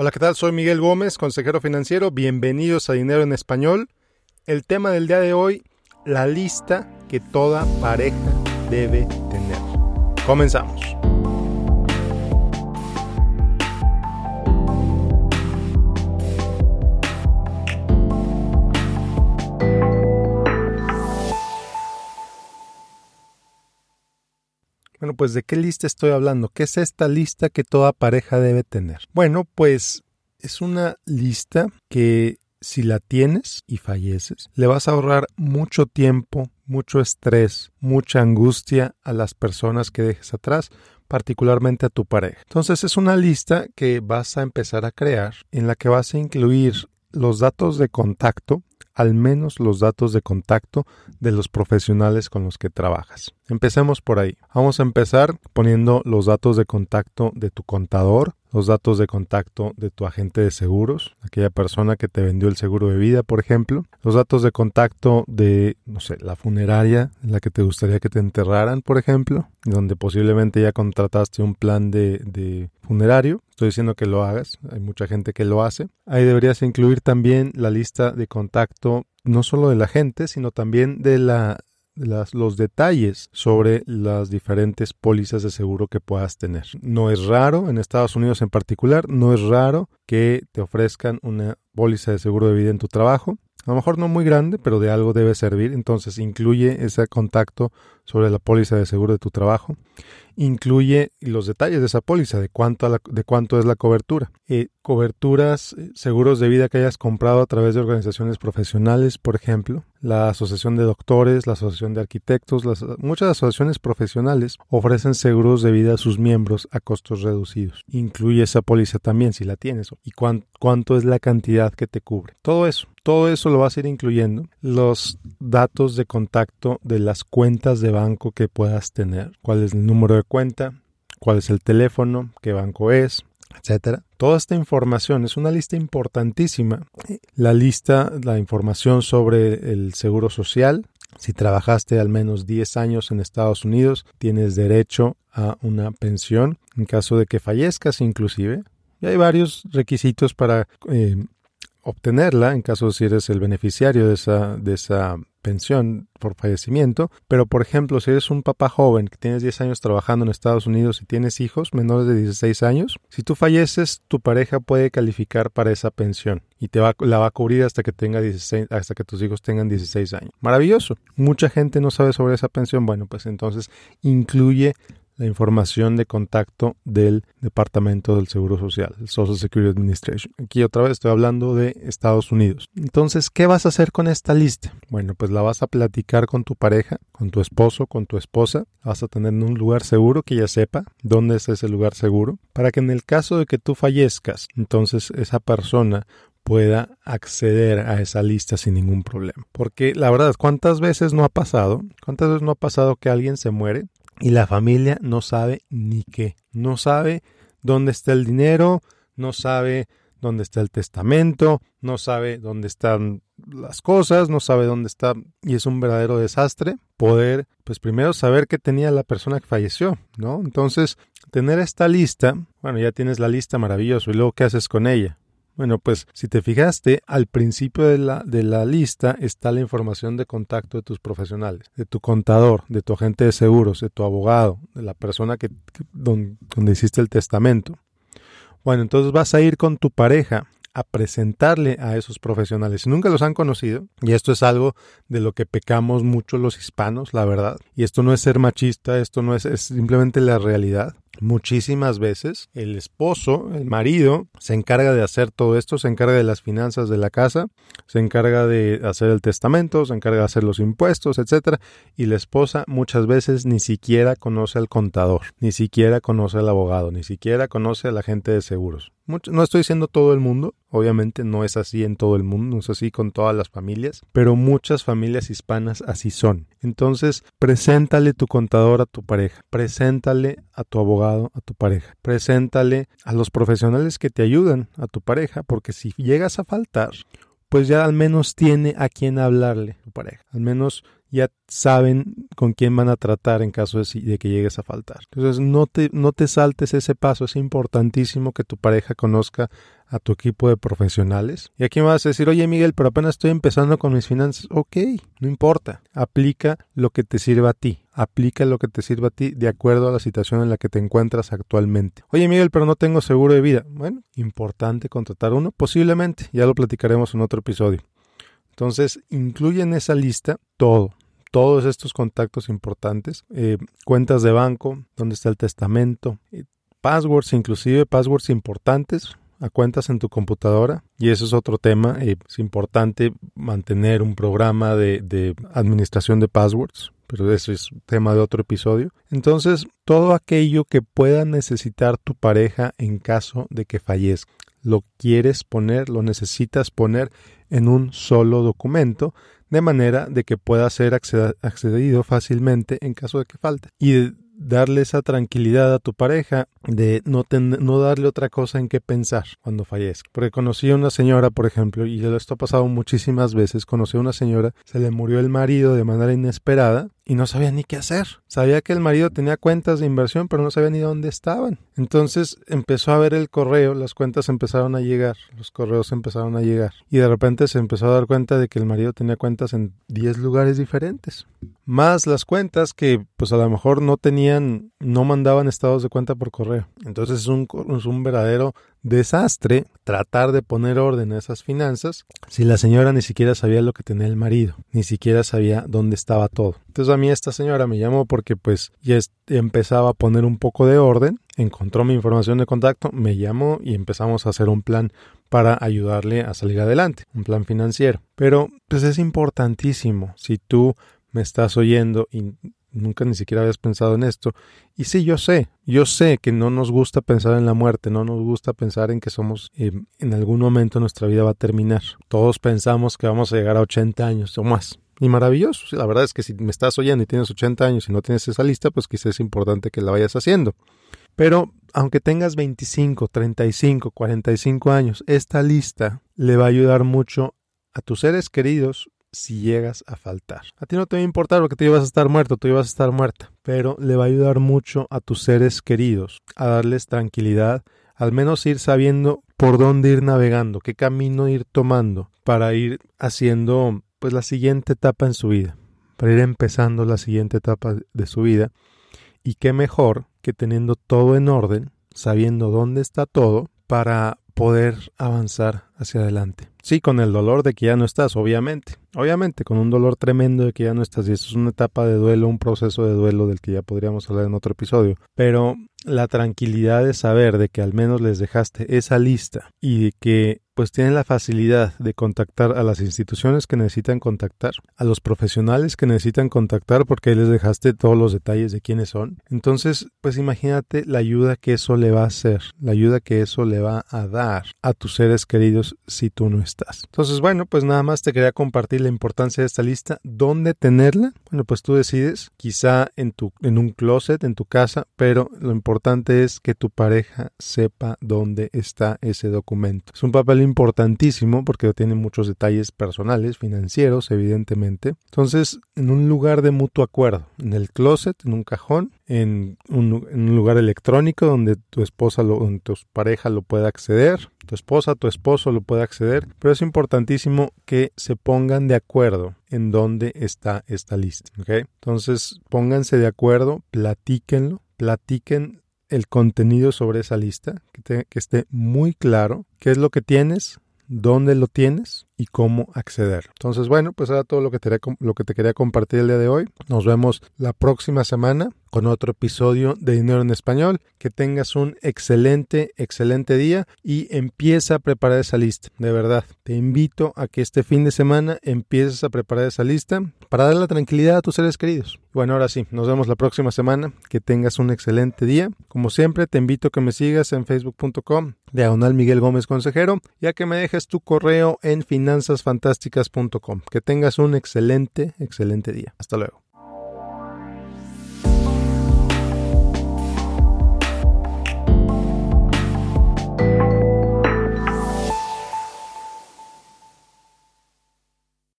Hola, ¿qué tal? Soy Miguel Gómez, consejero financiero. Bienvenidos a Dinero en Español. El tema del día de hoy, la lista que toda pareja debe tener. Comenzamos. Bueno, pues ¿de qué lista estoy hablando? ¿Qué es esta lista que toda pareja debe tener? Bueno, pues es una lista que si la tienes y falleces, le vas a ahorrar mucho tiempo, mucho estrés, mucha angustia a las personas que dejes atrás, particularmente a tu pareja. Entonces es una lista que vas a empezar a crear en la que vas a incluir los datos de contacto al menos los datos de contacto de los profesionales con los que trabajas. Empecemos por ahí. Vamos a empezar poniendo los datos de contacto de tu contador, los datos de contacto de tu agente de seguros, aquella persona que te vendió el seguro de vida, por ejemplo, los datos de contacto de, no sé, la funeraria en la que te gustaría que te enterraran, por ejemplo, donde posiblemente ya contrataste un plan de, de funerario. Estoy diciendo que lo hagas, hay mucha gente que lo hace. Ahí deberías incluir también la lista de contacto no solo de la gente, sino también de la los detalles sobre las diferentes pólizas de seguro que puedas tener. No es raro, en Estados Unidos en particular, no es raro que te ofrezcan una póliza de seguro de vida en tu trabajo. A lo mejor no muy grande, pero de algo debe servir. Entonces incluye ese contacto sobre la póliza de seguro de tu trabajo. Incluye los detalles de esa póliza, de cuánto, de cuánto es la cobertura. Eh, coberturas, eh, seguros de vida que hayas comprado a través de organizaciones profesionales, por ejemplo, la Asociación de Doctores, la Asociación de Arquitectos, muchas asociaciones profesionales ofrecen seguros de vida a sus miembros a costos reducidos. Incluye esa póliza también si la tienes y cuánto es la cantidad que te cubre. Todo eso, todo eso lo vas a ir incluyendo. Los datos de contacto de las cuentas de banco que puedas tener. Cuál es el número de cuenta, cuál es el teléfono, qué banco es, etcétera. Toda esta información es una lista importantísima. La lista, la información sobre el seguro social. Si trabajaste al menos 10 años en Estados Unidos, tienes derecho a una pensión en caso de que fallezcas inclusive. Y hay varios requisitos para eh, obtenerla en caso de si eres el beneficiario de esa, de esa pensión por fallecimiento, pero por ejemplo, si eres un papá joven que tienes 10 años trabajando en Estados Unidos y tienes hijos menores de 16 años, si tú falleces, tu pareja puede calificar para esa pensión y te la va a cubrir hasta que tenga 16, hasta que tus hijos tengan 16 años. Maravilloso. Mucha gente no sabe sobre esa pensión. Bueno, pues entonces incluye la información de contacto del Departamento del Seguro Social, el Social Security Administration. Aquí otra vez estoy hablando de Estados Unidos. Entonces, ¿qué vas a hacer con esta lista? Bueno, pues la vas a platicar con tu pareja, con tu esposo, con tu esposa. Vas a tener un lugar seguro que ella sepa dónde es ese lugar seguro, para que en el caso de que tú fallezcas, entonces esa persona pueda acceder a esa lista sin ningún problema. Porque la verdad, ¿cuántas veces no ha pasado? ¿Cuántas veces no ha pasado que alguien se muere y la familia no sabe ni qué. No sabe dónde está el dinero, no sabe dónde está el testamento, no sabe dónde están las cosas, no sabe dónde está y es un verdadero desastre poder, pues primero saber qué tenía la persona que falleció, ¿no? Entonces, tener esta lista, bueno, ya tienes la lista maravilloso y luego qué haces con ella. Bueno, pues si te fijaste, al principio de la, de la lista está la información de contacto de tus profesionales, de tu contador, de tu agente de seguros, de tu abogado, de la persona que, donde, donde hiciste el testamento. Bueno, entonces vas a ir con tu pareja a presentarle a esos profesionales. Si nunca los han conocido, y esto es algo de lo que pecamos mucho los hispanos, la verdad, y esto no es ser machista, esto no es, es simplemente la realidad. Muchísimas veces el esposo, el marido, se encarga de hacer todo esto, se encarga de las finanzas de la casa, se encarga de hacer el testamento, se encarga de hacer los impuestos, etcétera, y la esposa muchas veces ni siquiera conoce al contador, ni siquiera conoce al abogado, ni siquiera conoce al agente de seguros. No estoy diciendo todo el mundo, obviamente no es así en todo el mundo, no es así con todas las familias, pero muchas familias hispanas así son. Entonces, preséntale tu contador a tu pareja, preséntale a tu abogado a tu pareja. Preséntale a los profesionales que te ayudan a tu pareja, porque si llegas a faltar, pues ya al menos tiene a quien hablarle tu pareja. Al menos ya saben con quién van a tratar en caso de, que llegues a faltar. Entonces no te, no te saltes ese paso, es importantísimo que tu pareja conozca a tu equipo de profesionales. Y aquí me vas a decir, oye Miguel, pero apenas estoy empezando con mis finanzas. Ok, no importa. Aplica lo que te sirva a ti. Aplica lo que te sirva a ti de acuerdo a la situación en la que te encuentras actualmente. Oye Miguel, pero no tengo seguro de vida. Bueno, importante contratar uno. Posiblemente, ya lo platicaremos en otro episodio. Entonces, incluye en esa lista todo, todos estos contactos importantes, eh, cuentas de banco, dónde está el testamento, eh, passwords, inclusive passwords importantes a cuentas en tu computadora. Y eso es otro tema. Eh, es importante mantener un programa de, de administración de passwords pero eso es tema de otro episodio. Entonces, todo aquello que pueda necesitar tu pareja en caso de que fallezca, lo quieres poner, lo necesitas poner en un solo documento, de manera de que pueda ser accedido fácilmente en caso de que falte. Y darle esa tranquilidad a tu pareja de no, no darle otra cosa en qué pensar cuando fallezca. Porque conocí a una señora, por ejemplo, y esto ha pasado muchísimas veces, conocí a una señora, se le murió el marido de manera inesperada y no sabía ni qué hacer. Sabía que el marido tenía cuentas de inversión, pero no sabía ni dónde estaban. Entonces empezó a ver el correo, las cuentas empezaron a llegar, los correos empezaron a llegar. Y de repente se empezó a dar cuenta de que el marido tenía cuentas en 10 lugares diferentes. Más las cuentas que pues a lo mejor no tenían, no mandaban estados de cuenta por correo. Entonces es un, un verdadero desastre tratar de poner orden a esas finanzas si la señora ni siquiera sabía lo que tenía el marido, ni siquiera sabía dónde estaba todo. Entonces a mí esta señora me llamó porque pues ya empezaba a poner un poco de orden, encontró mi información de contacto, me llamó y empezamos a hacer un plan para ayudarle a salir adelante, un plan financiero. Pero pues es importantísimo si tú me estás oyendo y nunca ni siquiera habías pensado en esto. Y sí, yo sé, yo sé que no nos gusta pensar en la muerte, no nos gusta pensar en que somos, eh, en algún momento nuestra vida va a terminar. Todos pensamos que vamos a llegar a 80 años o más. Y maravilloso. La verdad es que si me estás oyendo y tienes 80 años y no tienes esa lista, pues quizás es importante que la vayas haciendo. Pero aunque tengas 25, 35, 45 años, esta lista le va a ayudar mucho a tus seres queridos si llegas a faltar. A ti no te va a importar porque tú ibas a estar muerto, tú ibas a estar muerta, pero le va a ayudar mucho a tus seres queridos a darles tranquilidad, al menos ir sabiendo por dónde ir navegando, qué camino ir tomando para ir haciendo pues la siguiente etapa en su vida, para ir empezando la siguiente etapa de su vida. Y qué mejor que teniendo todo en orden, sabiendo dónde está todo, para poder avanzar hacia adelante. Sí, con el dolor de que ya no estás, obviamente. Obviamente, con un dolor tremendo de que ya no estás. Y eso es una etapa de duelo, un proceso de duelo del que ya podríamos hablar en otro episodio. Pero la tranquilidad de saber de que al menos les dejaste esa lista y de que pues tienen la facilidad de contactar a las instituciones que necesitan contactar, a los profesionales que necesitan contactar porque les dejaste todos los detalles de quiénes son. Entonces, pues imagínate la ayuda que eso le va a hacer, la ayuda que eso le va a dar a tus seres queridos si tú no estás. Entonces, bueno, pues nada más te quería compartir la importancia de esta lista, dónde tenerla. Bueno, pues tú decides, quizá en tu en un closet en tu casa, pero lo importante es que tu pareja sepa dónde está ese documento. Es un papel importantísimo porque tiene muchos detalles personales, financieros, evidentemente. Entonces, en un lugar de mutuo acuerdo, en el closet, en un cajón, en un, lugar electrónico donde tu esposa, lo, donde tu pareja lo pueda acceder, tu esposa, tu esposo lo puede acceder, pero es importantísimo que se pongan de acuerdo en dónde está esta lista. Entonces, pónganse de acuerdo, platíquenlo, platiquen el contenido sobre esa lista, que, que esté muy claro qué es lo que tienes, dónde lo tienes y cómo acceder. Entonces, bueno, pues era todo lo que, te, lo quería compartir el día de hoy. Nos vemos la próxima semana con otro episodio de Dinero en Español. Que tengas un excelente, excelente día y empieza a preparar esa lista. De verdad, te invito a que este fin de semana empieces a preparar esa lista para dar la tranquilidad a tus seres queridos. Bueno, ahora sí, nos vemos la próxima semana. Que tengas un excelente día. Como siempre, te invito a que me sigas en facebook.com, diagonal Miguel Gómez Consejero, y a que me dejes tu correo en final finanzasfantásticas.com. Que tengas un excelente, excelente día. Hasta luego.